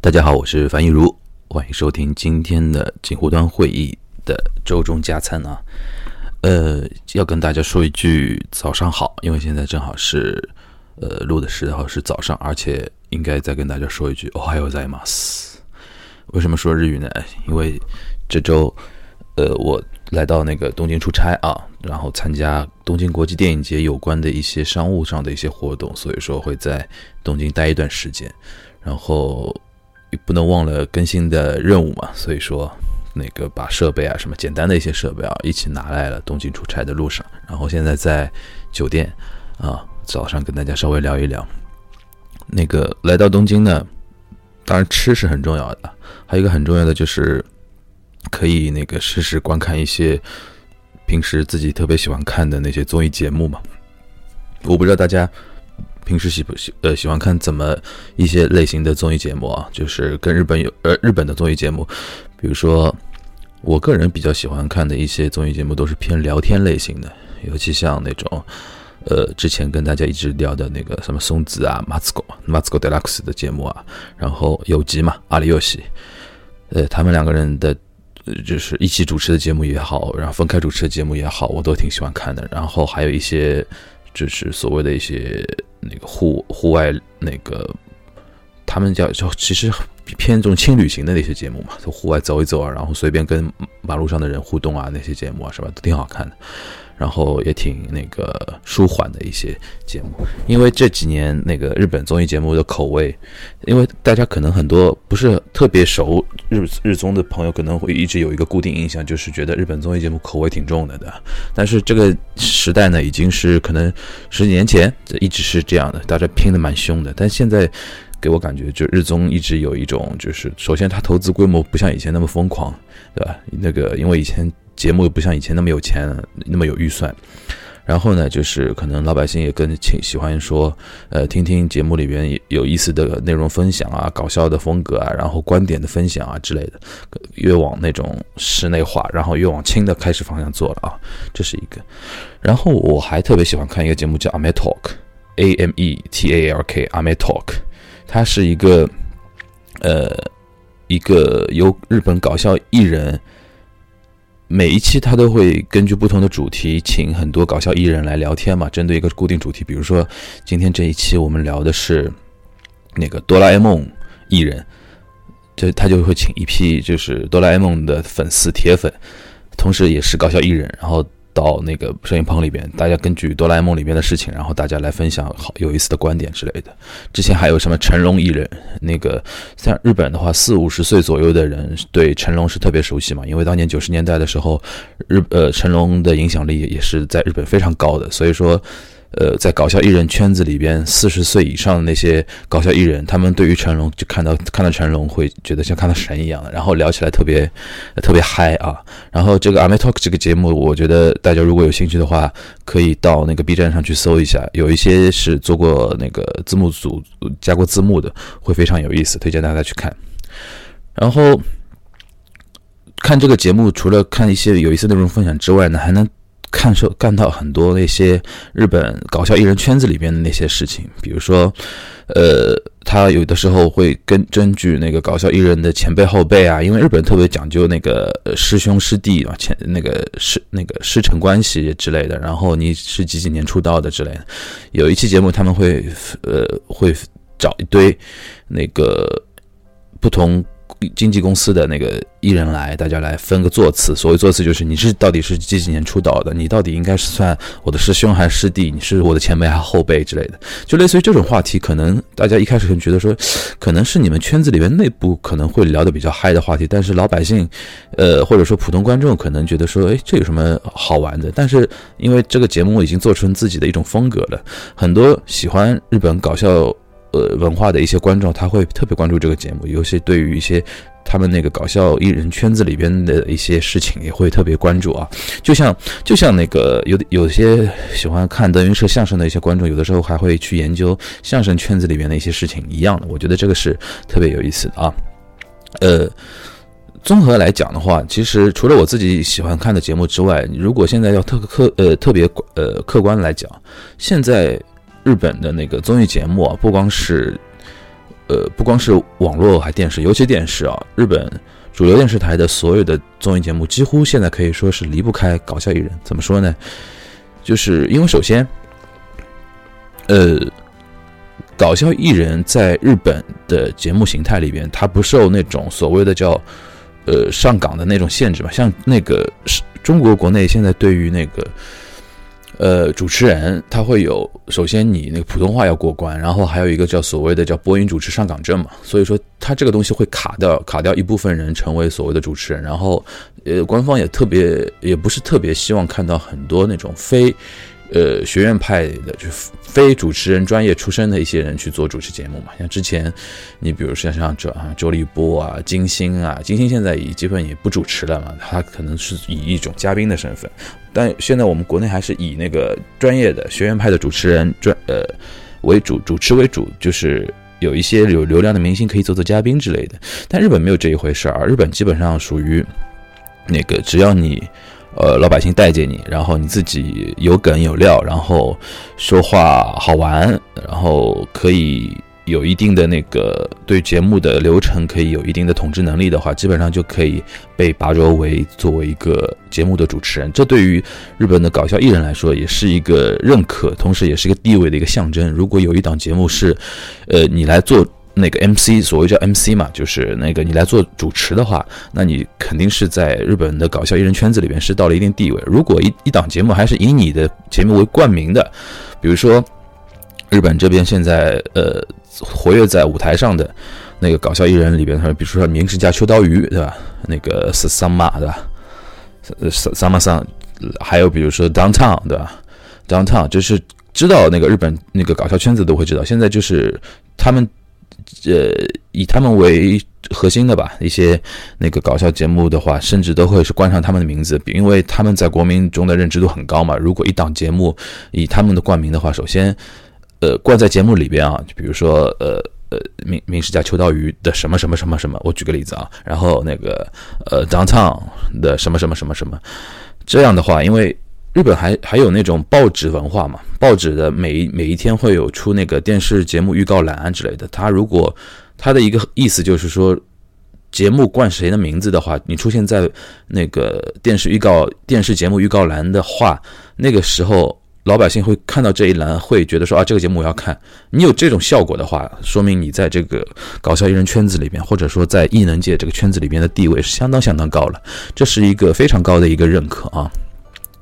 大家好，我是樊一茹，欢迎收听今天的锦湖端会议的周中加餐啊。呃，要跟大家说一句早上好，因为现在正好是呃录的时候是早上，而且应该再跟大家说一句 “Ohayo z a i m a s 为什么说日语呢？因为这周呃我来到那个东京出差啊，然后参加东京国际电影节有关的一些商务上的一些活动，所以说会在东京待一段时间，然后。不能忘了更新的任务嘛，所以说那个把设备啊，什么简单的一些设备啊，一起拿来了东京出差的路上，然后现在在酒店啊，早上跟大家稍微聊一聊。那个来到东京呢，当然吃是很重要的，还有一个很重要的就是可以那个试试观看一些平时自己特别喜欢看的那些综艺节目嘛。我不知道大家。平时喜不喜呃喜欢看怎么一些类型的综艺节目啊？就是跟日本有呃日本的综艺节目，比如说我个人比较喜欢看的一些综艺节目都是偏聊天类型的，尤其像那种呃之前跟大家一直聊的那个什么松子啊、马子狗、马子狗 deluxe 的节目啊，然后有吉嘛、阿里游戏，呃他们两个人的就是一起主持的节目也好，然后分开主持的节目也好，我都挺喜欢看的。然后还有一些就是所谓的一些。那个户户外那个，他们叫叫其实偏这种轻旅行的那些节目嘛，就户外走一走啊，然后随便跟马路上的人互动啊，那些节目啊，是吧？都挺好看的。然后也挺那个舒缓的一些节目，因为这几年那个日本综艺节目的口味，因为大家可能很多不是特别熟日日综的朋友，可能会一直有一个固定印象，就是觉得日本综艺节目口味挺重的的。但是这个时代呢，已经是可能十几年前一直是这样的，大家拼的蛮凶的。但现在给我感觉，就日综一直有一种，就是首先它投资规模不像以前那么疯狂，对吧？那个因为以前。节目又不像以前那么有钱，那么有预算。然后呢，就是可能老百姓也更喜喜欢说，呃，听听节目里边有意思的内容分享啊，搞笑的风格啊，然后观点的分享啊之类的，越往那种室内化，然后越往轻的开始方向做了啊，这是一个。然后我还特别喜欢看一个节目叫《Ame Talk》，A M E T A L K，Ame Talk，它是一个呃一个由日本搞笑艺人。每一期他都会根据不同的主题，请很多搞笑艺人来聊天嘛。针对一个固定主题，比如说今天这一期我们聊的是那个哆啦 A 梦艺人，这他就会请一批就是哆啦 A 梦的粉丝铁粉，同时也是搞笑艺人，然后。到那个摄影棚里边，大家根据哆啦 A 梦里面的事情，然后大家来分享好有意思的观点之类的。之前还有什么成龙艺人，那个像日本的话，四五十岁左右的人对成龙是特别熟悉嘛，因为当年九十年代的时候，日呃成龙的影响力也是在日本非常高的，所以说。呃，在搞笑艺人圈子里边，四十岁以上的那些搞笑艺人，他们对于成龙就看到看到成龙会觉得像看到神一样，然后聊起来特别特别嗨啊。然后这个《阿美 Talk》这个节目，我觉得大家如果有兴趣的话，可以到那个 B 站上去搜一下，有一些是做过那个字幕组加过字幕的，会非常有意思，推荐大家去看。然后看这个节目，除了看一些有意思内容分享之外呢，还能。看受看到很多那些日本搞笑艺人圈子里边的那些事情，比如说，呃，他有的时候会根根据那个搞笑艺人的前辈后辈啊，因为日本特别讲究那个师兄师弟啊，前那个师那个师承关系之类的，然后你是几几年出道的之类的。有一期节目他们会呃会找一堆那个不同。经纪公司的那个艺人来，大家来分个座次。所谓座次，就是你是到底是几几年出道的，你到底应该是算我的师兄还是师弟，你是我的前辈还是后辈之类的，就类似于这种话题。可能大家一开始可能觉得说，可能是你们圈子里面内部可能会聊得比较嗨的话题，但是老百姓，呃，或者说普通观众可能觉得说，哎，这有什么好玩的？但是因为这个节目已经做成自己的一种风格了，很多喜欢日本搞笑。呃，文化的一些观众他会特别关注这个节目，尤其对于一些他们那个搞笑艺人圈子里边的一些事情也会特别关注啊。就像就像那个有有些喜欢看德云社相声的一些观众，有的时候还会去研究相声圈子里边的一些事情一样的。我觉得这个是特别有意思的啊。呃，综合来讲的话，其实除了我自己喜欢看的节目之外，如果现在要特客呃特别呃客观来讲，现在。日本的那个综艺节目啊，不光是呃，不光是网络还电视，尤其电视啊，日本主流电视台的所有的综艺节目，几乎现在可以说是离不开搞笑艺人。怎么说呢？就是因为首先，呃，搞笑艺人在日本的节目形态里边，它不受那种所谓的叫呃上岗的那种限制嘛。像那个是中国国内现在对于那个。呃，主持人他会有，首先你那个普通话要过关，然后还有一个叫所谓的叫播音主持上岗证嘛，所以说他这个东西会卡掉卡掉一部分人成为所谓的主持人，然后呃，官方也特别也不是特别希望看到很多那种非。呃，学院派的就非主持人专业出身的一些人去做主持节目嘛，像之前，你比如说像周啊周立波啊金星啊，金星现在已基本也不主持了嘛，他可能是以一种嘉宾的身份，但现在我们国内还是以那个专业的学院派的主持人专呃为主主持为主，就是有一些有流量的明星可以做做嘉宾之类的，但日本没有这一回事儿，日本基本上属于那个只要你。呃，老百姓待见你，然后你自己有梗有料，然后说话好玩，然后可以有一定的那个对节目的流程可以有一定的统治能力的话，基本上就可以被拔擢为作为一个节目的主持人。这对于日本的搞笑艺人来说，也是一个认可，同时也是一个地位的一个象征。如果有一档节目是，呃，你来做。那个 MC，所谓叫 MC 嘛，就是那个你来做主持的话，那你肯定是在日本的搞笑艺人圈子里边是到了一定地位。如果一一档节目还是以你的节目为冠名的，比如说日本这边现在呃活跃在舞台上的那个搞笑艺人里边，他比如说明石家秋刀鱼，对吧？那个是桑马，对吧？桑桑马桑，还有比如说 Downtown，对吧？Downtown 就是知道那个日本那个搞笑圈子都会知道，现在就是他们。呃，以他们为核心的吧，一些那个搞笑节目的话，甚至都会是冠上他们的名字，因为他们在国民中的认知度很高嘛。如果一档节目以他们的冠名的话，首先，呃，冠在节目里边啊，就比如说，呃呃，名名士家秋刀鱼的什么什么什么什么，我举个例子啊，然后那个呃，downtown 的什么什么什么什么，这样的话，因为。日本还还有那种报纸文化嘛？报纸的每一每一天会有出那个电视节目预告栏之类的。他如果他的一个意思就是说，节目冠谁的名字的话，你出现在那个电视预告电视节目预告栏的话，那个时候老百姓会看到这一栏，会觉得说啊，这个节目我要看。你有这种效果的话，说明你在这个搞笑艺人圈子里面，或者说在艺能界这个圈子里面的地位是相当相当高了。这是一个非常高的一个认可啊。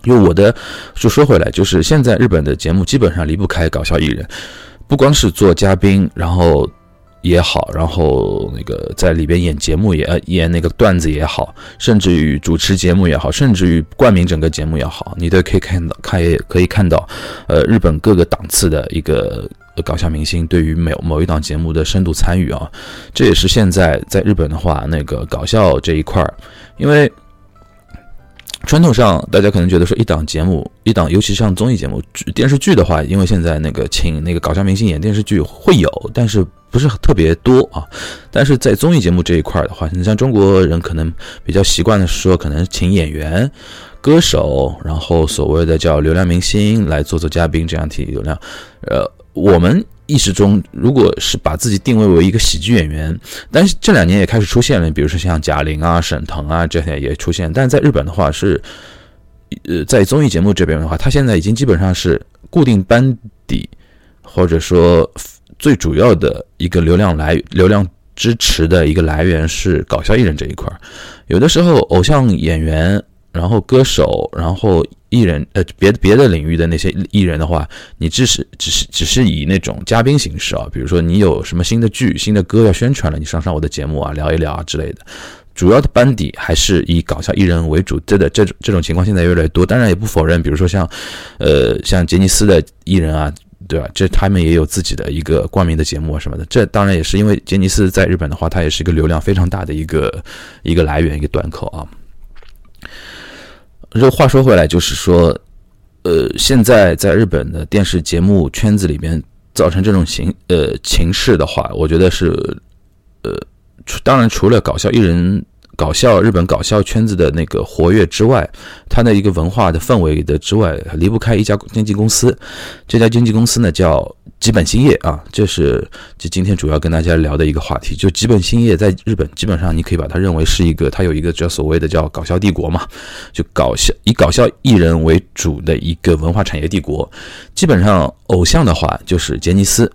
因为我的，就说回来，就是现在日本的节目基本上离不开搞笑艺人，不光是做嘉宾，然后也好，然后那个在里边演节目也演那个段子也好，甚至于主持节目也好，甚至于冠名整个节目也好，你都可以看到，看也可以看到，呃，日本各个档次的一个搞笑明星对于某某一档节目的深度参与啊，这也是现在在日本的话，那个搞笑这一块儿，因为。传统上，大家可能觉得说一档节目，一档，尤其像综艺节目、电视剧的话，因为现在那个请那个搞笑明星演电视剧会有，但是不是特别多啊。但是在综艺节目这一块的话，你像中国人可能比较习惯的是说，可能请演员、歌手，然后所谓的叫流量明星来做做嘉宾，这样提流量。呃，我们。意识中，如果是把自己定位为一个喜剧演员，但是这两年也开始出现了，比如说像贾玲啊、沈腾啊这些也出现。但是在日本的话是，呃，在综艺节目这边的话，他现在已经基本上是固定班底，或者说最主要的一个流量来流量支持的一个来源是搞笑艺人这一块儿有的时候偶像演员。然后歌手，然后艺人，呃，别的别的领域的那些艺人的话，你只是只是只是以那种嘉宾形式啊，比如说你有什么新的剧、新的歌要宣传了，你上上我的节目啊，聊一聊啊之类的。主要的班底还是以搞笑艺人为主，这的这种这种情况现在越来越多。当然也不否认，比如说像，呃，像杰尼斯的艺人啊，对吧？这他们也有自己的一个冠名的节目啊什么的。这当然也是因为杰尼斯在日本的话，它也是一个流量非常大的一个一个来源，一个端口啊。这话说回来，就是说，呃，现在在日本的电视节目圈子里边造成这种形呃情势的话，我觉得是，呃，当然除了搞笑艺人搞笑日本搞笑圈子的那个活跃之外，它的一个文化的氛围的之外，离不开一家经纪公司。这家经纪公司呢叫吉本兴业啊，这是就今天主要跟大家聊的一个话题。就吉本兴业在日本，基本上你可以把它认为是一个，它有一个叫所谓的叫搞笑帝国嘛，就搞笑以搞笑艺人为主的一个文化产业帝国。基本上偶像的话就是杰尼斯。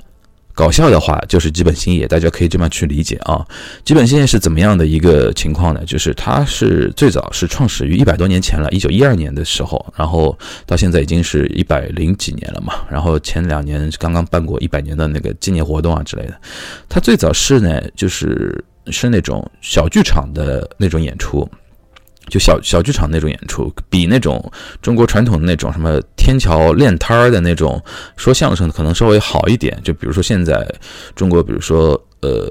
搞笑的话就是基本兴业，大家可以这么去理解啊。基本兴业是怎么样的一个情况呢？就是它是最早是创始于一百多年前了，一九一二年的时候，然后到现在已经是一百零几年了嘛。然后前两年刚刚办过一百年的那个纪念活动啊之类的。它最早是呢，就是是那种小剧场的那种演出。就小小剧场那种演出，比那种中国传统的那种什么天桥练摊儿的那种说相声的可能稍微好一点。就比如说现在中国，比如说呃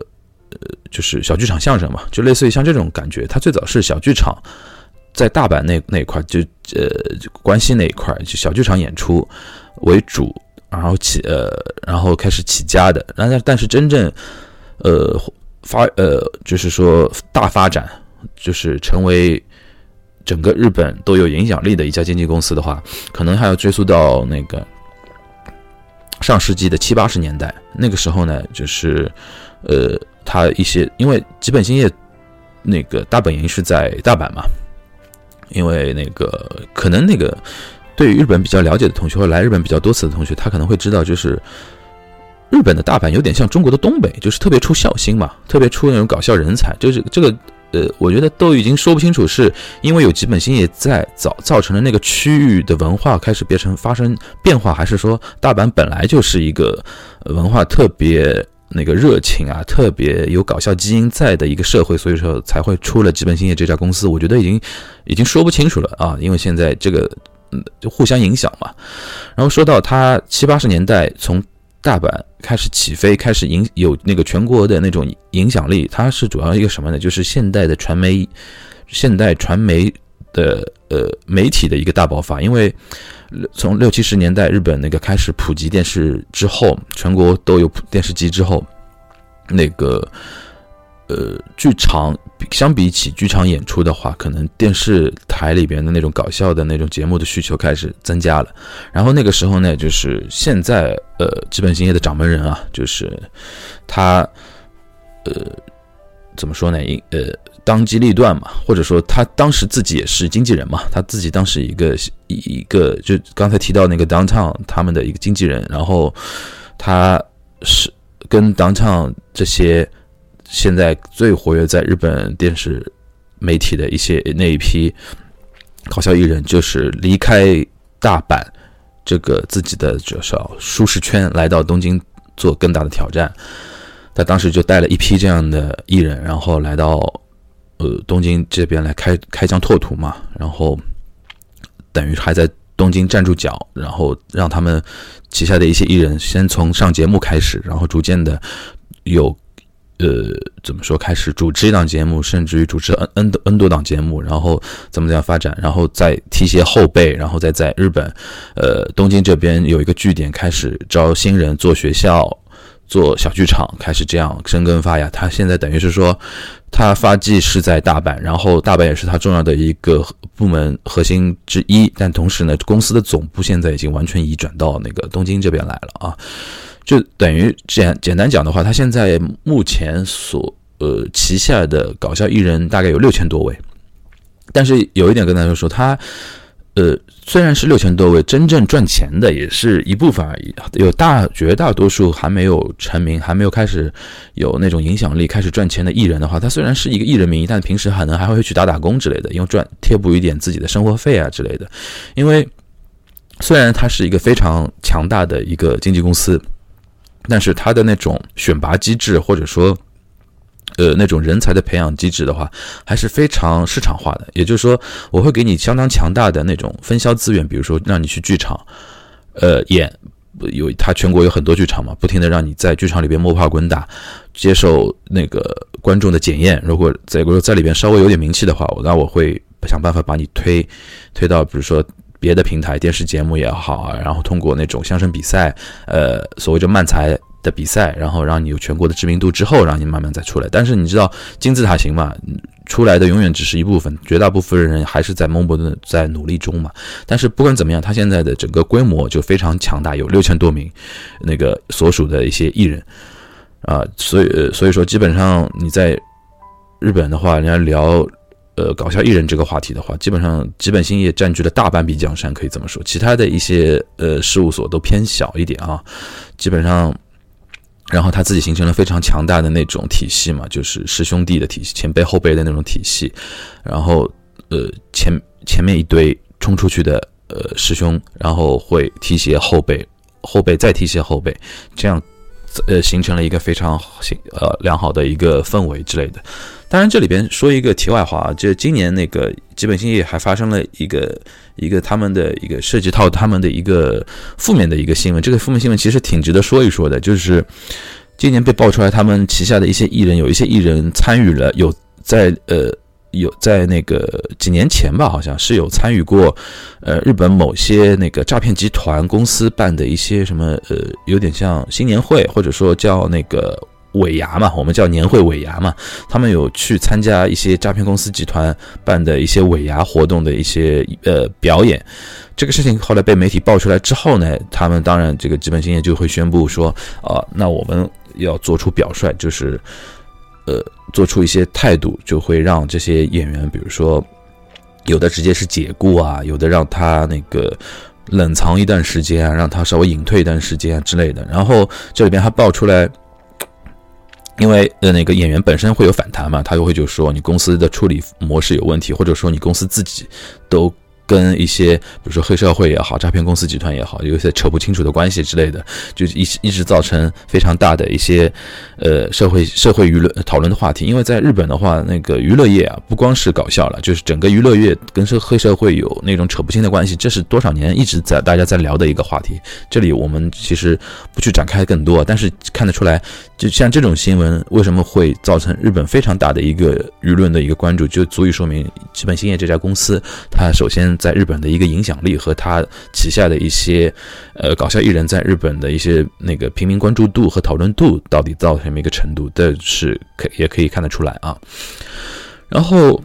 呃，就是小剧场相声嘛，就类似于像这种感觉。它最早是小剧场，在大阪那那一块，就呃关西那一块，就小剧场演出为主，然后起呃然后开始起家的。然后但是真正呃发呃就是说大发展，就是成为。整个日本都有影响力的一家经纪公司的话，可能还要追溯到那个上世纪的七八十年代。那个时候呢，就是呃，他一些因为基本兴业那个大本营是在大阪嘛，因为那个可能那个对于日本比较了解的同学或来日本比较多次的同学，他可能会知道，就是日本的大阪有点像中国的东北，就是特别出孝心嘛，特别出那种搞笑人才，就是这个。呃，我觉得都已经说不清楚，是因为有基本兴业在造造成了那个区域的文化开始变成发生变化，还是说大阪本来就是一个文化特别那个热情啊，特别有搞笑基因在的一个社会，所以说才会出了基本兴业这家公司。我觉得已经已经说不清楚了啊，因为现在这个嗯就互相影响嘛。然后说到他七八十年代从。大阪开始起飞，开始影有那个全国的那种影响力。它是主要一个什么呢？就是现代的传媒，现代传媒的呃媒体的一个大爆发。因为从六七十年代日本那个开始普及电视之后，全国都有电视机之后，那个。呃，剧场相比起剧场演出的话，可能电视台里边的那种搞笑的那种节目的需求开始增加了。然后那个时候呢，就是现在呃，基本兴业的掌门人啊，就是他呃，怎么说呢？一呃，当机立断嘛，或者说他当时自己也是经纪人嘛，他自己当时一个一一个就刚才提到那个 Downtown 他们的一个经纪人，然后他是跟 Downtown 这些。现在最活跃在日本电视媒体的一些那一批搞笑艺人，就是离开大阪这个自己的就是舒适圈，来到东京做更大的挑战。他当时就带了一批这样的艺人，然后来到呃东京这边来开开疆拓土嘛，然后等于还在东京站住脚，然后让他们旗下的一些艺人先从上节目开始，然后逐渐的有。呃，怎么说？开始主持一档节目，甚至于主持 N N 多 N 多档节目，然后怎么怎样发展，然后再提携后辈，然后再在日本，呃，东京这边有一个据点，开始招新人做学校、做小剧场，开始这样生根发芽。他现在等于是说，他发迹是在大阪，然后大阪也是他重要的一个部门核心之一，但同时呢，公司的总部现在已经完全移转到那个东京这边来了啊。就等于简简单讲的话，他现在目前所呃旗下的搞笑艺人大概有六千多位，但是有一点跟大家说，他呃虽然是六千多位，真正赚钱的也是一部分而已，有大绝大多数还没有成名，还没有开始有那种影响力，开始赚钱的艺人的话，他虽然是一个艺人名义，但平时可能还会去打打工之类的，因为赚贴补一点自己的生活费啊之类的。因为虽然他是一个非常强大的一个经纪公司。但是他的那种选拔机制，或者说，呃，那种人才的培养机制的话，还是非常市场化的。也就是说，我会给你相当强大的那种分销资源，比如说让你去剧场，呃，演，有他全国有很多剧场嘛，不停的让你在剧场里边摸爬滚打，接受那个观众的检验。如果在如果在里边稍微有点名气的话，那我会想办法把你推推到，比如说。别的平台电视节目也好啊，然后通过那种相声比赛，呃，所谓的慢才的比赛，然后让你有全国的知名度之后，让你慢慢再出来。但是你知道金字塔型嘛，出来的永远只是一部分，绝大部分人还是在懵懵的在努力中嘛。但是不管怎么样，他现在的整个规模就非常强大，有六千多名那个所属的一些艺人啊，所以所以说基本上你在日本的话，人家聊呃搞笑艺人这个话题的话，基本上基本兴业占据了大半壁江山，可以这么说。其他的一些呃事务所都偏小一点啊，基本上。然后他自己形成了非常强大的那种体系嘛，就是师兄弟的体系，前辈后辈的那种体系。然后，呃，前前面一堆冲出去的呃师兄，然后会提携后辈，后辈再提携后辈，这样，呃，形成了一个非常形呃良好的一个氛围之类的。当然，这里边说一个题外话啊，就今年那个基本兴业还发生了一个一个他们的一个涉及到他们的一个负面的一个新闻。这个负面新闻其实挺值得说一说的，就是今年被爆出来，他们旗下的一些艺人，有一些艺人参与了，有在呃有在那个几年前吧，好像是有参与过，呃，日本某些那个诈骗集团公司办的一些什么呃，有点像新年会，或者说叫那个。尾牙嘛，我们叫年会尾牙嘛，他们有去参加一些诈骗公司集团办的一些尾牙活动的一些呃表演，这个事情后来被媒体爆出来之后呢，他们当然这个基本经验就会宣布说，啊，那我们要做出表率，就是呃做出一些态度，就会让这些演员，比如说有的直接是解雇啊，有的让他那个冷藏一段时间啊，让他稍微隐退一段时间啊之类的，然后这里边还爆出来。因为呃，那个演员本身会有反弹嘛，他就会就说你公司的处理模式有问题，或者说你公司自己都。跟一些比如说黑社会也好，诈骗公司集团也好，有一些扯不清楚的关系之类的，就一一直造成非常大的一些呃社会社会舆论讨论的话题。因为在日本的话，那个娱乐业啊，不光是搞笑了，就是整个娱乐业跟社黑社会有那种扯不清的关系，这是多少年一直在大家在聊的一个话题。这里我们其实不去展开更多，但是看得出来，就像这种新闻为什么会造成日本非常大的一个舆论的一个关注，就足以说明基本兴业这家公司，它首先。在日本的一个影响力和他旗下的一些呃搞笑艺人，在日本的一些那个平民关注度和讨论度到底到什么一个程度，这是可也可以看得出来啊。然后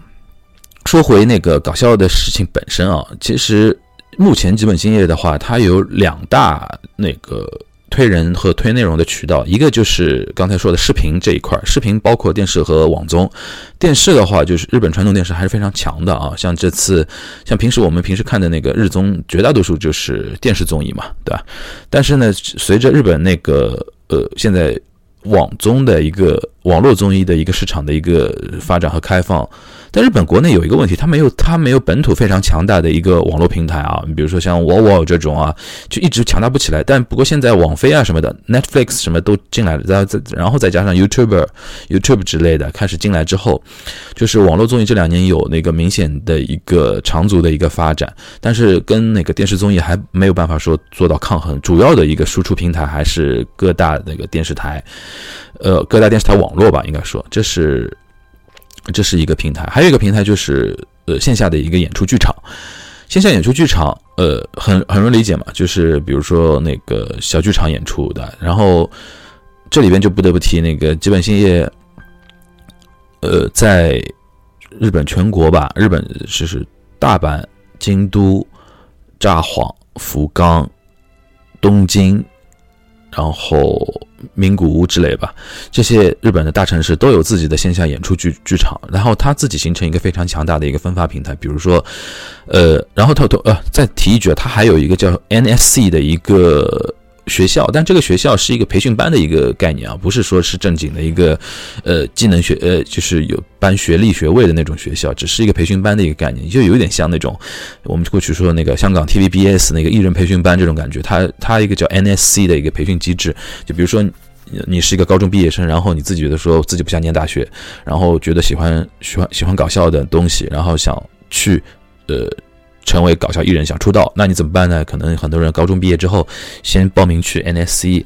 说回那个搞笑的事情本身啊，其实目前基本兴业的话，它有两大那个。推人和推内容的渠道，一个就是刚才说的视频这一块视频包括电视和网综。电视的话，就是日本传统电视还是非常强的啊。像这次，像平时我们平时看的那个日综，绝大多数就是电视综艺嘛，对吧？但是呢，随着日本那个呃现在网综的一个网络综艺的一个市场的一个发展和开放。但日本国内有一个问题，它没有它没有本土非常强大的一个网络平台啊，你比如说像 w o w 这种啊，就一直强大不起来。但不过现在网飞啊什么的，Netflix 什么都进来了，再再然后再加上 YouTube、YouTube 之类的开始进来之后，就是网络综艺这两年有那个明显的一个长足的一个发展，但是跟那个电视综艺还没有办法说做到抗衡。主要的一个输出平台还是各大那个电视台，呃，各大电视台网络吧，应该说这是。这是一个平台，还有一个平台就是呃线下的一个演出剧场，线下演出剧场呃很很容易理解嘛，就是比如说那个小剧场演出的，然后这里边就不得不提那个基本兴业，呃在日本全国吧，日本就是大阪、京都、札幌、福冈、东京。然后名古屋之类吧，这些日本的大城市都有自己的线下演出剧剧场，然后它自己形成一个非常强大的一个分发平台。比如说，呃，然后偷偷呃再提一句，它还有一个叫 NSC 的一个。学校，但这个学校是一个培训班的一个概念啊，不是说是正经的一个，呃，技能学，呃，就是有班学历学位的那种学校，只是一个培训班的一个概念，就有点像那种我们过去说的那个香港 TVBS 那个艺人培训班这种感觉。它它一个叫 NSC 的一个培训机制，就比如说你是一个高中毕业生，然后你自己觉得说自己不想念大学，然后觉得喜欢喜欢喜欢搞笑的东西，然后想去呃。成为搞笑艺人想出道，那你怎么办呢？可能很多人高中毕业之后，先报名去 NSC，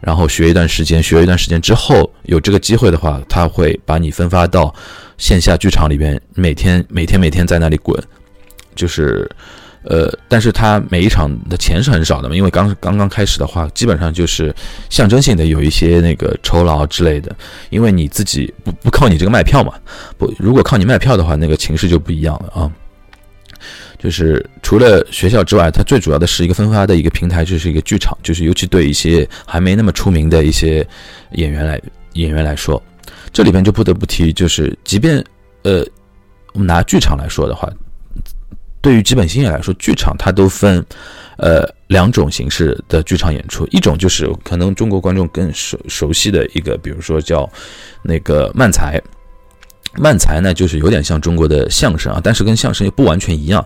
然后学一段时间，学一段时间之后有这个机会的话，他会把你分发到线下剧场里边，每天每天每天在那里滚，就是呃，但是他每一场的钱是很少的嘛，因为刚刚刚开始的话，基本上就是象征性的有一些那个酬劳之类的，因为你自己不不靠你这个卖票嘛，不，如果靠你卖票的话，那个情势就不一样了啊。就是除了学校之外，它最主要的是一个分发的一个平台，就是一个剧场，就是尤其对一些还没那么出名的一些演员来演员来说，这里边就不得不提，就是即便呃，我们拿剧场来说的话。对于基本星业来说，剧场它都分，呃，两种形式的剧场演出。一种就是可能中国观众更熟熟悉的一个，比如说叫那个漫才。漫才呢，就是有点像中国的相声啊，但是跟相声又不完全一样。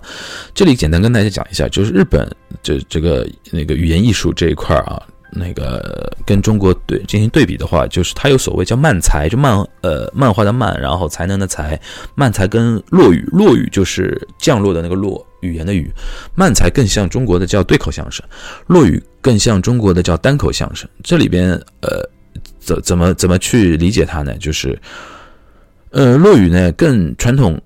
这里简单跟大家讲一下，就是日本这这个那个语言艺术这一块儿啊。那个跟中国对进行对比的话，就是它有所谓叫漫才，就漫呃漫画的漫，然后才能的才，漫才跟落语，落语就是降落的那个落，语言的语，漫才更像中国的叫对口相声，落语更像中国的叫单口相声。这里边呃怎怎么怎么去理解它呢？就是呃落语呢更传统。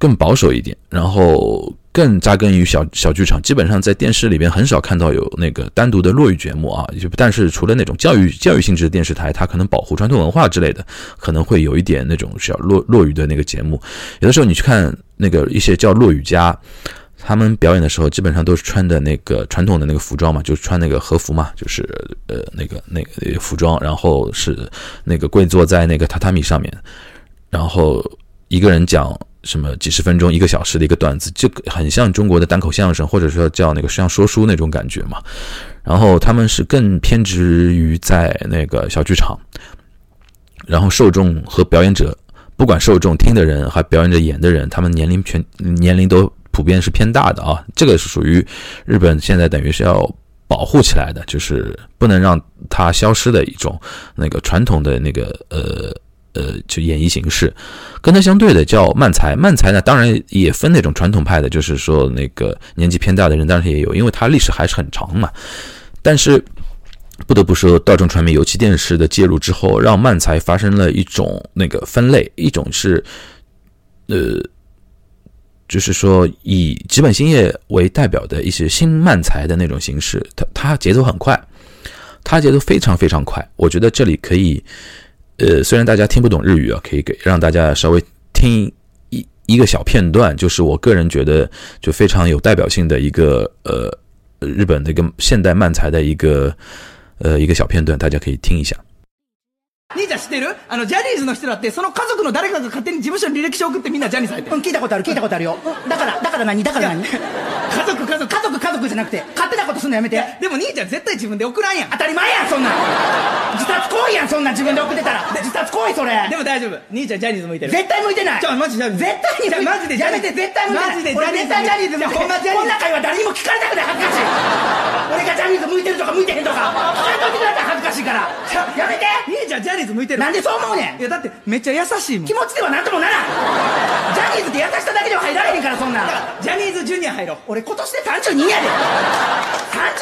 更保守一点，然后更扎根于小小剧场，基本上在电视里边很少看到有那个单独的落语节目啊。就但是除了那种教育教育性质的电视台，它可能保护传统文化之类的，可能会有一点那种小落落语的那个节目。有的时候你去看那个一些叫落语家，他们表演的时候，基本上都是穿的那个传统的那个服装嘛，就是穿那个和服嘛，就是呃那个那个服装，然后是那个跪坐在那个榻榻米上面，然后一个人讲。什么几十分钟、一个小时的一个段子，就很像中国的单口相声，或者说叫那个像说书那种感觉嘛。然后他们是更偏执于在那个小剧场，然后受众和表演者，不管受众听的人还表演者演的人，他们年龄全年龄都普遍是偏大的啊。这个是属于日本现在等于是要保护起来的，就是不能让它消失的一种那个传统的那个呃。呃，就演绎形式，跟它相对的叫慢才。慢才呢，当然也分那种传统派的，就是说那个年纪偏大的人，当然也有，因为它历史还是很长嘛。但是不得不说，大众传媒、有其电视的介入之后，让慢才发生了一种那个分类，一种是呃，就是说以吉本兴业为代表的一些新慢才的那种形式，它它节奏很快，它节奏非常非常快。我觉得这里可以。呃，虽然大家听不懂日语啊，可以给让大家稍微听一一个小片段，就是我个人觉得就非常有代表性的一个呃日本的一个现代漫才的一个呃一个小片段，大家可以听一下。兄ちゃん知ってる？あの、ジャニーズの人だって、その家族の誰かが勝手に事務所に履歴書送ってみんなジャニーズ入ってうん、聞いたことある、聞いたことあるよ。だから、だから何？だから何？家族、家族、家族、家族じゃなくて、勝手なことすんのやめて。でも兄ちゃん絶対自分で送らんやん。当たり前やん、そんなん。自殺行為やん、そんなん自分で送ってたら。自殺行為、それ。でも大丈夫。兄ちゃんジャニーズ向いてる。絶対向いてない。ちょ、マジで。絶対に向いてマジで。やめて、絶対向いてない。マジで。俺絶対ジャニーズ向いてる。こんな会話誰にも聞かれたくない、恥ずかしい。俺がジャニーズ向いてるとか向いてへんとか、聞かれといてください、恥ずかしいから。やめて兄ちゃんジャニーズ向いてる。なんでそう思うねん。いやだってめっちゃ優しいもん。気持ちではなんともならん。ジャニーズって優しさだけでは入られへんからそんな。んジャニーズジュニア入ろう。俺今年で32やで。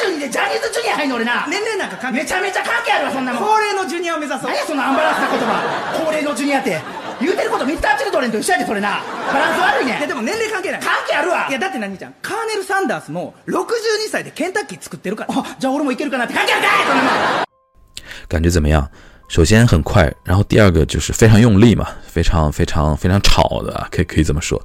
32でジャニーズジュニア入んの俺な。年齢なんか関係めちゃめちゃ関係あるわそんなもん。高齢のジュニアを目指そう。何やそのアンバランスな言葉。高齢のジュニアって。言うてることミスターチルドレンと一緒やでそれな。バランス悪いねいやでも年齢関係ない。関係あるわ。いやだって何ちゃんカーネル・サンダースも62歳でケンタッキー作ってるから。あじゃあ俺もいけるかなって関係あるかいそんなもん。感觉怎么样？首先很快，然后第二个就是非常用力嘛，非常非常非常吵的，可以可以这么说。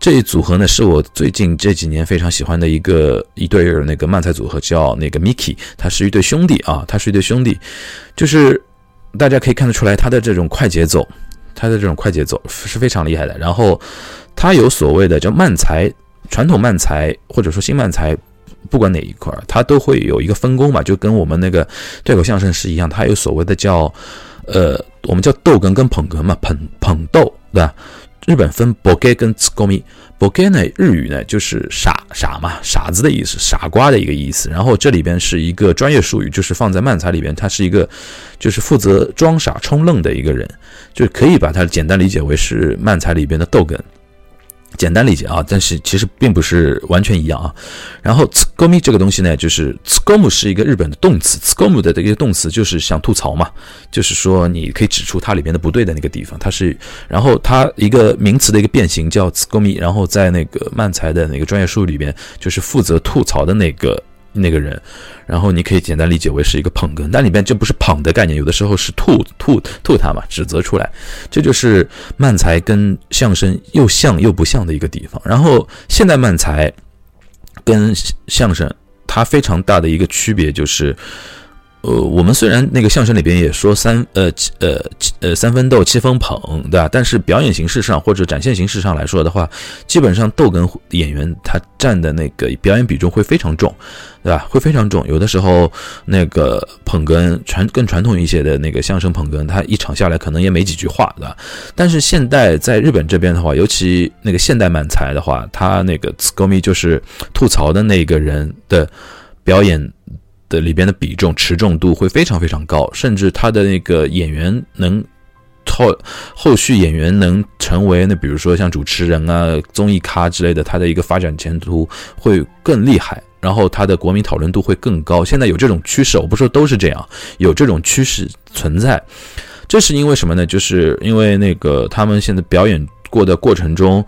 这一组合呢，是我最近这几年非常喜欢的一个一对儿那个漫才组合，叫那个 Miki，他是一对兄弟啊，他是一对兄弟，就是大家可以看得出来他的这种快节奏，他的这种快节奏是非常厉害的。然后他有所谓的叫慢才，传统慢才或者说新慢才。不管哪一块儿，它都会有一个分工嘛，就跟我们那个对口相声是一样，它有所谓的叫，呃，我们叫逗哏跟捧哏嘛，捧捧逗，对吧？日本分 boge 跟 tsukomi，boge 呢日语呢就是傻傻嘛，傻子的意思，傻瓜的一个意思。然后这里边是一个专业术语，就是放在漫才里边，他是一个就是负责装傻充愣的一个人，就可以把它简单理解为是漫才里边的逗哏。简单理解啊，但是其实并不是完全一样啊。然后 “tsukomi” 这个东西呢，就是 t s g o m 是一个日本的动词 t s g o m 的这个动词就是想吐槽嘛，就是说你可以指出它里面的不对的那个地方。它是，然后它一个名词的一个变形叫 “tsukomi”，然后在那个漫才的那个专业术语里边，就是负责吐槽的那个。那个人，然后你可以简单理解为是一个捧哏，但里边这不是捧的概念，有的时候是吐吐吐他嘛，指责出来，这就是漫才跟相声又像又不像的一个地方。然后现代漫才跟相声它非常大的一个区别就是。呃，我们虽然那个相声里边也说三呃呃呃三分逗七分捧，对吧？但是表演形式上或者展现形式上来说的话，基本上逗哏演员他占的那个表演比重会非常重，对吧？会非常重。有的时候那个捧哏传更传统一些的那个相声捧哏，他一场下来可能也没几句话，对吧？但是现代在日本这边的话，尤其那个现代漫才的话，他那个 s k o m i 就是吐槽的那个人的表演。里边的比重持重度会非常非常高，甚至他的那个演员能后后续演员能成为那比如说像主持人啊、综艺咖之类的，他的一个发展前途会更厉害，然后他的国民讨论度会更高。现在有这种趋势，我不说都是这样，有这种趋势存在，这是因为什么呢？就是因为那个他们现在表演过的过程中。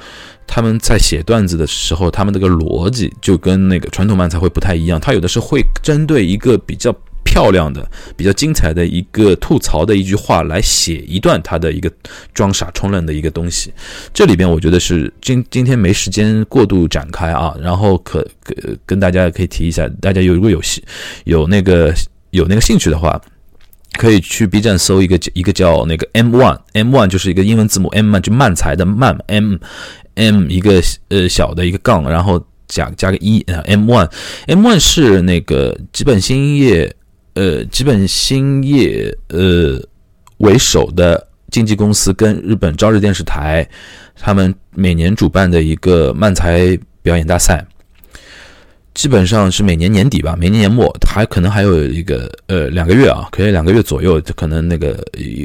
他们在写段子的时候，他们这个逻辑就跟那个传统漫才会不太一样。他有的是会针对一个比较漂亮的、比较精彩的一个吐槽的一句话来写一段他的一个装傻充愣的一个东西。这里边我觉得是今今天没时间过度展开啊。然后可跟跟大家可以提一下，大家有如果有兴有那个有那个兴趣的话，可以去 B 站搜一个一个叫那个 M One，M One 就是一个英文字母 M 就慢才的慢 M。M 一个呃小的一个杠，然后加加个一啊，M one，M one 是那个吉本兴业呃吉本兴业呃为首的经纪公司跟日本朝日电视台他们每年主办的一个漫才表演大赛，基本上是每年年底吧，每年年末还可能还有一个呃两个月啊，可以两个月左右，可能那个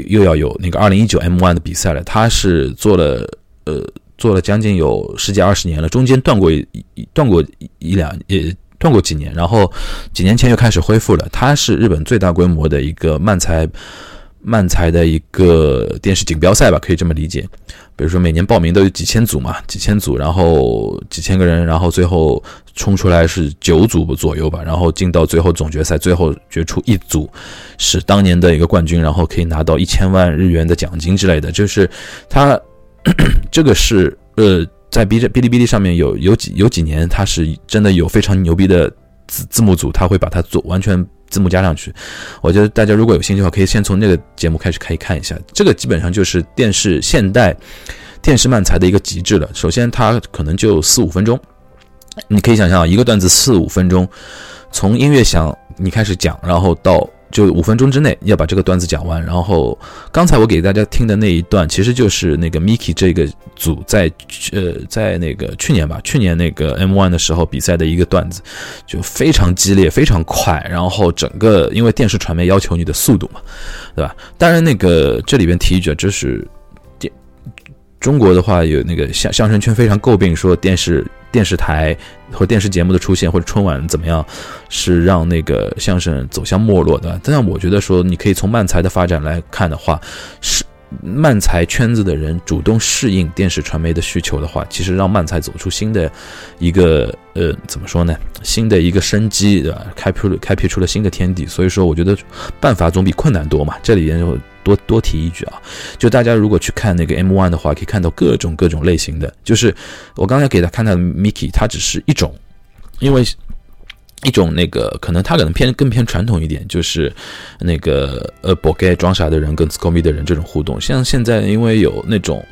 又要有那个二零一九 M one 的比赛了，他是做了呃。做了将近有十几二十年了，中间断过一断过一两也断过几年，然后几年前又开始恢复了。它是日本最大规模的一个漫才漫才的一个电视锦标赛吧，可以这么理解。比如说每年报名都有几千组嘛，几千组，然后几千个人，然后最后冲出来是九组左右吧，然后进到最后总决赛，最后决出一组是当年的一个冠军，然后可以拿到一千万日元的奖金之类的，就是他。这个是呃，在 B 站、哔哩哔哩上面有有几有几年，它是真的有非常牛逼的字字幕组，他会把它做完全字幕加上去。我觉得大家如果有兴趣的话，可以先从那个节目开始可以看一下。这个基本上就是电视现代电视漫才的一个极致了。首先，它可能就四五分钟，你可以想象一个段子四五分钟，从音乐响你开始讲，然后到。就五分钟之内要把这个段子讲完，然后刚才我给大家听的那一段，其实就是那个 Miki 这个组在呃在那个去年吧，去年那个 M1 的时候比赛的一个段子，就非常激烈，非常快，然后整个因为电视传媒要求你的速度嘛，对吧？当然那个这里边提一句，就是电中国的话有那个相相声圈非常诟病说电视。电视台或电视节目的出现，或者春晚怎么样，是让那个相声走向没落的。但我觉得说，你可以从漫才的发展来看的话，是漫才圈子的人主动适应电视传媒的需求的话，其实让漫才走出新的一个呃，怎么说呢？新的一个生机，对吧？开辟了开辟出了新的天地。所以说，我觉得办法总比困难多嘛。这里边就。多多提一句啊，就大家如果去看那个 M One 的话，可以看到各种各种类型的。就是我刚才给他看到的 Mickey，它只是一种，因为一种那个可能他可能偏更偏传统一点，就是那个呃，博盖装傻的人跟 s c o m y 的人这种互动。像现在因为有那种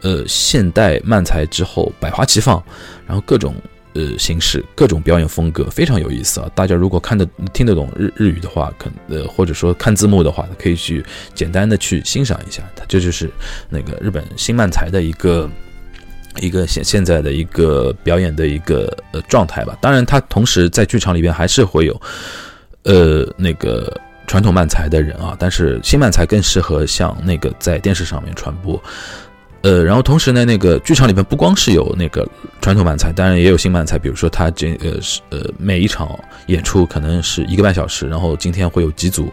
呃现代漫才之后百花齐放，然后各种。呃，形式各种表演风格非常有意思啊！大家如果看得听得懂日日语的话，可呃或者说看字幕的话，可以去简单的去欣赏一下。它这就是那个日本新漫才的一个一个现现在的一个表演的一个呃状态吧。当然，他同时在剧场里边还是会有呃那个传统漫才的人啊，但是新漫才更适合像那个在电视上面传播。呃，然后同时呢，那个剧场里面不光是有那个传统慢才，当然也有新慢才，比如说他这呃是呃每一场演出可能是一个半小时，然后今天会有几组，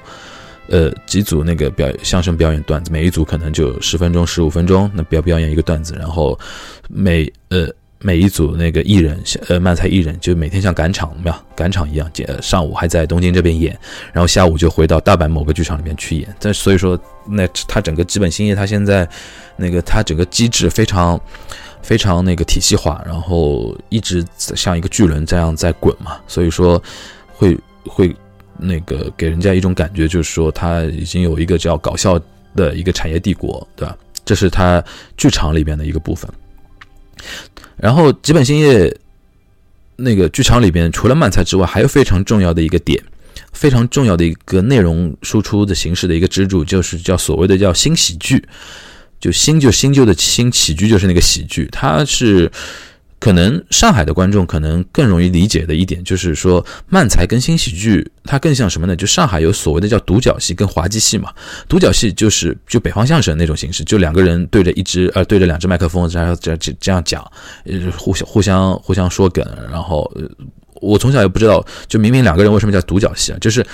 呃几组那个表相声表演段子，每一组可能就十分钟十五分钟，那表表演一个段子，然后每呃。每一组那个艺人，呃，漫才艺人就每天像赶场，没有赶场一样，上午还在东京这边演，然后下午就回到大阪某个剧场里面去演。但所以说，那他整个基本兴业，他现在那个他整个机制非常非常那个体系化，然后一直像一个巨轮这样在滚嘛。所以说，会会那个给人家一种感觉，就是说他已经有一个叫搞笑的一个产业帝国，对吧？这是他剧场里边的一个部分。然后，吉本兴业那个剧场里边，除了漫才之外，还有非常重要的一个点，非常重要的一个内容输出的形式的一个支柱，就是叫所谓的叫新喜剧，就新就新旧的新喜剧，就是那个喜剧，它是。可能上海的观众可能更容易理解的一点就是说，漫才跟新喜剧它更像什么呢？就上海有所谓的叫独角戏跟滑稽戏嘛。独角戏就是就北方相声那种形式，就两个人对着一只呃对着两只麦克风，然后这这这样讲，呃互相互相互相说梗。然后我从小也不知道，就明明两个人为什么叫独角戏啊？就是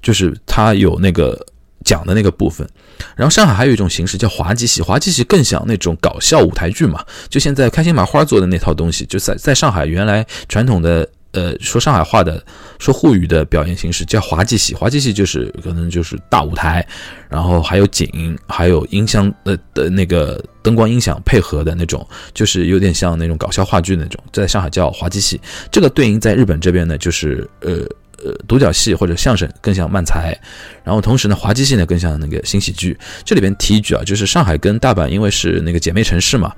就是他有那个。讲的那个部分，然后上海还有一种形式叫滑稽戏，滑稽戏更像那种搞笑舞台剧嘛，就现在开心麻花做的那套东西，就在在上海原来传统的呃说上海话的说沪语的表演形式叫滑稽戏，滑稽戏就是可能就是大舞台，然后还有景，还有音箱的的那个灯光音响配合的那种，就是有点像那种搞笑话剧那种，在上海叫滑稽戏，这个对应在日本这边呢就是呃。呃，独角戏或者相声更像慢才，然后同时呢，滑稽戏呢更像那个新喜剧。这里边提一句啊，就是上海跟大阪因为是那个姐妹城市嘛，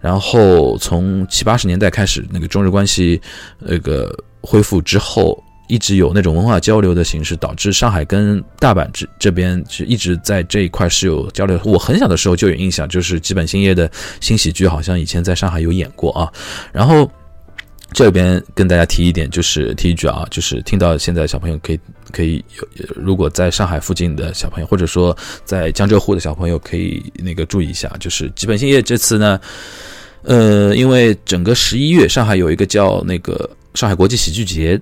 然后从七八十年代开始，那个中日关系那个恢复之后，一直有那种文化交流的形式，导致上海跟大阪这这边是一直在这一块是有交流。我很小的时候就有印象，就是基本兴业的新喜剧好像以前在上海有演过啊，然后。这边跟大家提一点，就是提一句啊，就是听到现在小朋友可以可以有，如果在上海附近的小朋友，或者说在江浙沪的小朋友，可以那个注意一下，就是基本兴业这次呢，呃，因为整个十一月上海有一个叫那个上海国际喜剧节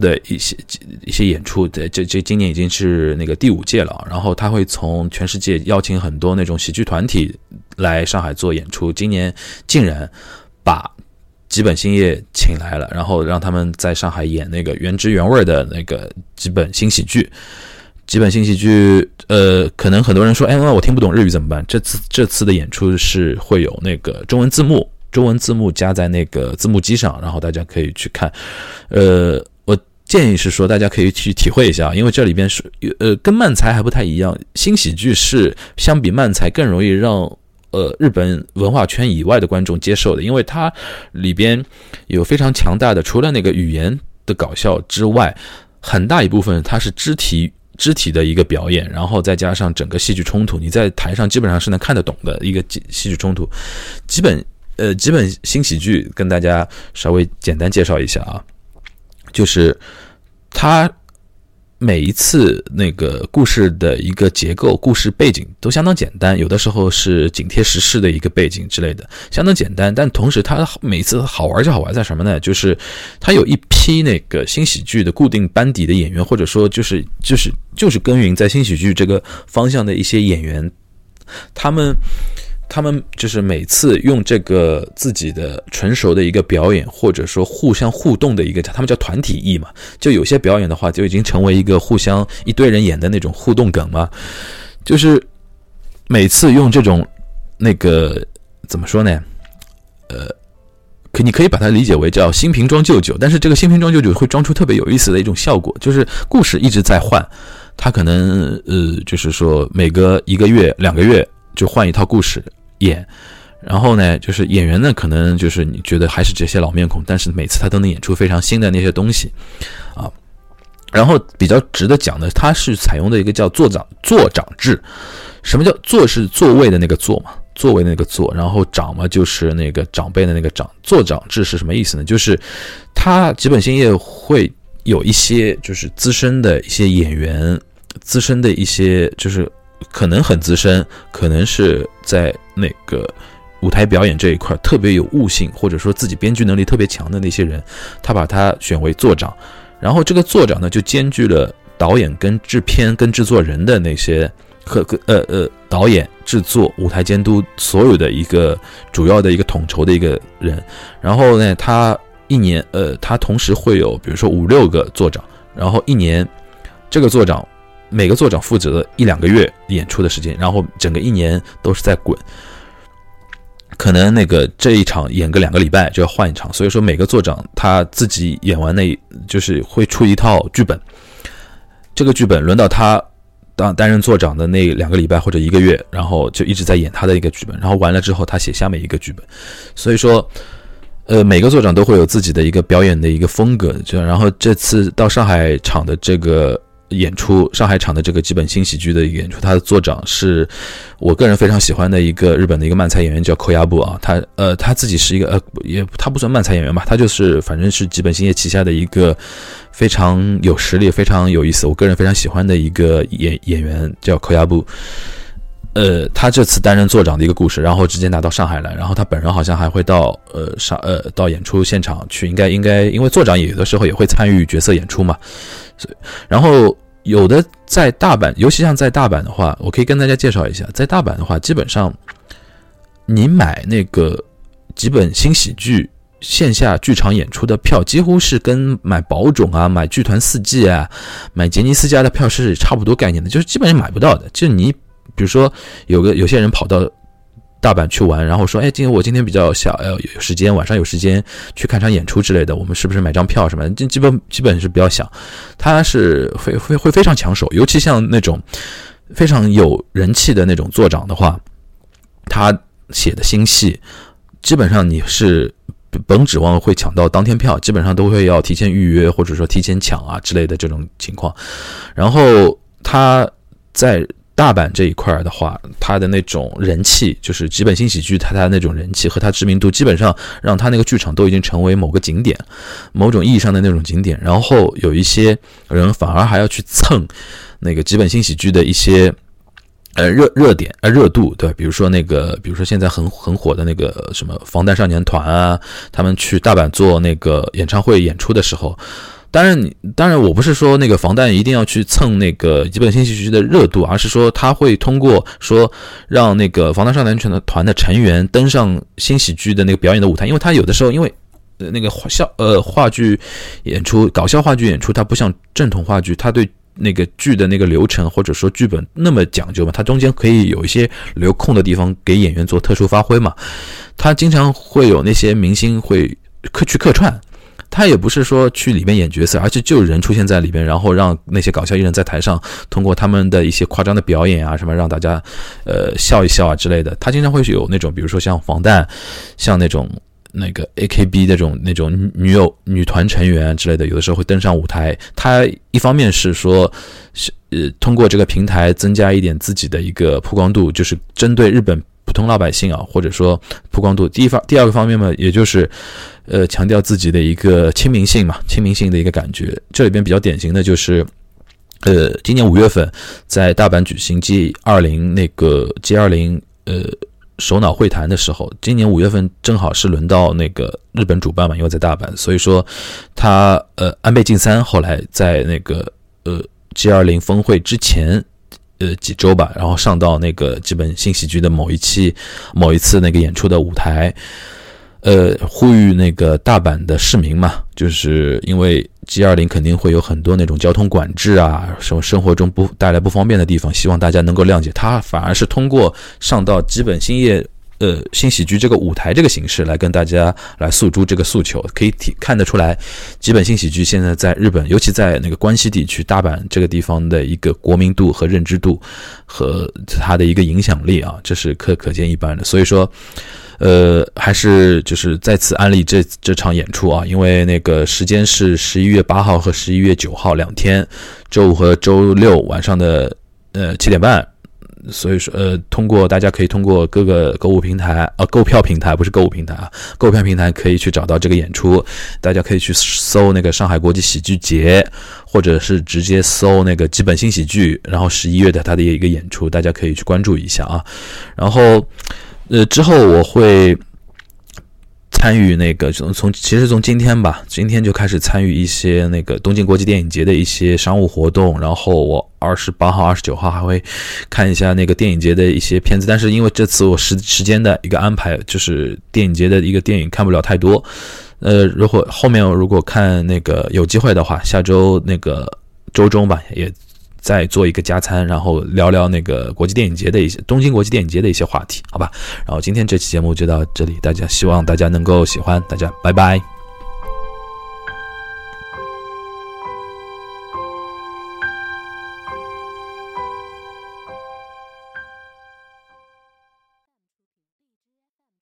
的一些一些演出，的这这今年已经是那个第五届了，然后他会从全世界邀请很多那种喜剧团体来上海做演出，今年竟然把。基本兴业请来了，然后让他们在上海演那个原汁原味的那个基本新喜剧。基本新喜剧，呃，可能很多人说，哎，那我听不懂日语怎么办？这次这次的演出是会有那个中文字幕，中文字幕加在那个字幕机上，然后大家可以去看。呃，我建议是说，大家可以去体会一下，因为这里边是，呃，跟漫才还不太一样。新喜剧是相比漫才更容易让。呃，日本文化圈以外的观众接受的，因为它里边有非常强大的，除了那个语言的搞笑之外，很大一部分它是肢体肢体的一个表演，然后再加上整个戏剧冲突，你在台上基本上是能看得懂的一个戏剧冲突。基本呃，基本新喜剧跟大家稍微简单介绍一下啊，就是它。每一次那个故事的一个结构、故事背景都相当简单，有的时候是紧贴时事的一个背景之类的，相当简单。但同时，它每次好玩就好玩在什么呢？就是它有一批那个新喜剧的固定班底的演员，或者说就是就是就是耕耘在新喜剧这个方向的一些演员，他们。他们就是每次用这个自己的成熟的一个表演，或者说互相互动的一个，他们叫团体艺嘛。就有些表演的话，就已经成为一个互相一堆人演的那种互动梗嘛。就是每次用这种那个怎么说呢？呃，可你可以把它理解为叫新瓶装旧酒，但是这个新瓶装旧酒会装出特别有意思的一种效果，就是故事一直在换，他可能呃，就是说每隔一个月、两个月。就换一套故事演，然后呢，就是演员呢，可能就是你觉得还是这些老面孔，但是每次他都能演出非常新的那些东西，啊，然后比较值得讲的，他是采用的一个叫座长座长制，什么叫座是座位的那个座嘛，座位的那个座，然后长嘛就是那个长辈的那个长，座长制是什么意思呢？就是他基本兴业会有一些就是资深的一些演员，资深的一些就是。可能很资深，可能是在那个舞台表演这一块特别有悟性，或者说自己编剧能力特别强的那些人，他把他选为座长，然后这个座长呢就兼具了导演跟制片跟制作人的那些和呃呃导演制作舞台监督所有的一个主要的一个统筹的一个人，然后呢他一年呃他同时会有比如说五六个座长，然后一年这个座长。每个座长负责一两个月演出的时间，然后整个一年都是在滚，可能那个这一场演个两个礼拜就要换一场，所以说每个座长他自己演完那，就是会出一套剧本，这个剧本轮到他当担任座长的那两个礼拜或者一个月，然后就一直在演他的一个剧本，然后完了之后他写下面一个剧本，所以说，呃，每个座长都会有自己的一个表演的一个风格，就然后这次到上海场的这个。演出上海场的这个基本新喜剧的演出，他的座长是我个人非常喜欢的一个日本的一个漫才演员，叫扣押部啊。他呃他自己是一个呃也他不算漫才演员吧，他就是反正是基本兴业旗下的一个非常有实力、非常有意思，我个人非常喜欢的一个演演员叫扣押部。呃，他这次担任座长的一个故事，然后直接拿到上海来，然后他本人好像还会到呃上呃到演出现场去，应该应该因为座长有的时候也会参与角色演出嘛，所以然后。有的在大阪，尤其像在大阪的话，我可以跟大家介绍一下，在大阪的话，基本上你买那个几本新喜剧线下剧场演出的票，几乎是跟买宝冢啊、买剧团四季啊、买杰尼斯家的票是差不多概念的，就是基本上买不到的。就你比如说有个有些人跑到。大阪去玩，然后说，哎，今天我今天比较小，呃，有时间，晚上有时间去看场演出之类的，我们是不是买张票什么？这基本基本是比较想，他是会会会非常抢手，尤其像那种非常有人气的那种作长的话，他写的新戏，基本上你是甭指望会抢到当天票，基本上都会要提前预约或者说提前抢啊之类的这种情况，然后他在。大阪这一块的话，他的那种人气，就是基本新喜剧，他他那种人气和他知名度，基本上让他那个剧场都已经成为某个景点，某种意义上的那种景点。然后有一些人反而还要去蹭那个基本新喜剧的一些呃热热点呃热度，对，比如说那个，比如说现在很很火的那个什么防弹少年团啊，他们去大阪做那个演唱会演出的时候。当然，你当然，我不是说那个防弹一定要去蹭那个基本新喜剧的热度，而是说他会通过说让那个防弹少年团的团的成员登上新喜剧的那个表演的舞台，因为他有的时候因为呃那个笑呃话剧演出搞笑话剧演出，它不像正统话剧，它对那个剧的那个流程或者说剧本那么讲究嘛，它中间可以有一些留空的地方给演员做特殊发挥嘛，他经常会有那些明星会客去客串。他也不是说去里面演角色，而且就人出现在里边，然后让那些搞笑艺人在台上通过他们的一些夸张的表演啊，什么让大家呃笑一笑啊之类的。他经常会有那种，比如说像防弹，像那种那个 AKB 那种那种女友女团成员之类的，有的时候会登上舞台。他一方面是说，是呃通过这个平台增加一点自己的一个曝光度，就是针对日本。普通老百姓啊，或者说曝光度，第一方第二个方面嘛，也就是，呃，强调自己的一个亲民性嘛，亲民性的一个感觉。这里边比较典型的就是，呃，今年五月份在大阪举行 G 二零那个 G 二零呃首脑会谈的时候，今年五月份正好是轮到那个日本主办嘛，因为在大阪，所以说他呃安倍晋三后来在那个呃 G 二零峰会之前。呃，几周吧，然后上到那个基本新喜剧的某一期、某一次那个演出的舞台，呃，呼吁那个大阪的市民嘛，就是因为 G 二零肯定会有很多那种交通管制啊，什么生活中不带来不方便的地方，希望大家能够谅解。他反而是通过上到基本兴业。呃，新喜剧这个舞台这个形式来跟大家来诉诸这个诉求，可以体看得出来，基本新喜剧现在在日本，尤其在那个关西地区大阪这个地方的一个国民度和认知度和它的一个影响力啊，这是可可见一斑的。所以说，呃，还是就是再次安利这这场演出啊，因为那个时间是十一月八号和十一月九号两天，周五和周六晚上的呃七点半。所以说，呃，通过大家可以通过各个购物平台，呃，购票平台不是购物平台啊，购票平台可以去找到这个演出。大家可以去搜那个上海国际喜剧节，或者是直接搜那个基本新喜剧，然后十一月的它的一个演出，大家可以去关注一下啊。然后，呃，之后我会。参与那个从从其实从今天吧，今天就开始参与一些那个东京国际电影节的一些商务活动，然后我二十八号、二十九号还会看一下那个电影节的一些片子。但是因为这次我时时间的一个安排，就是电影节的一个电影看不了太多。呃，如果后面如果看那个有机会的话，下周那个周中吧也。再做一个加餐，然后聊聊那个国际电影节的一些东京国际电影节的一些话题，好吧？然后今天这期节目就到这里，大家希望大家能够喜欢，大家拜拜。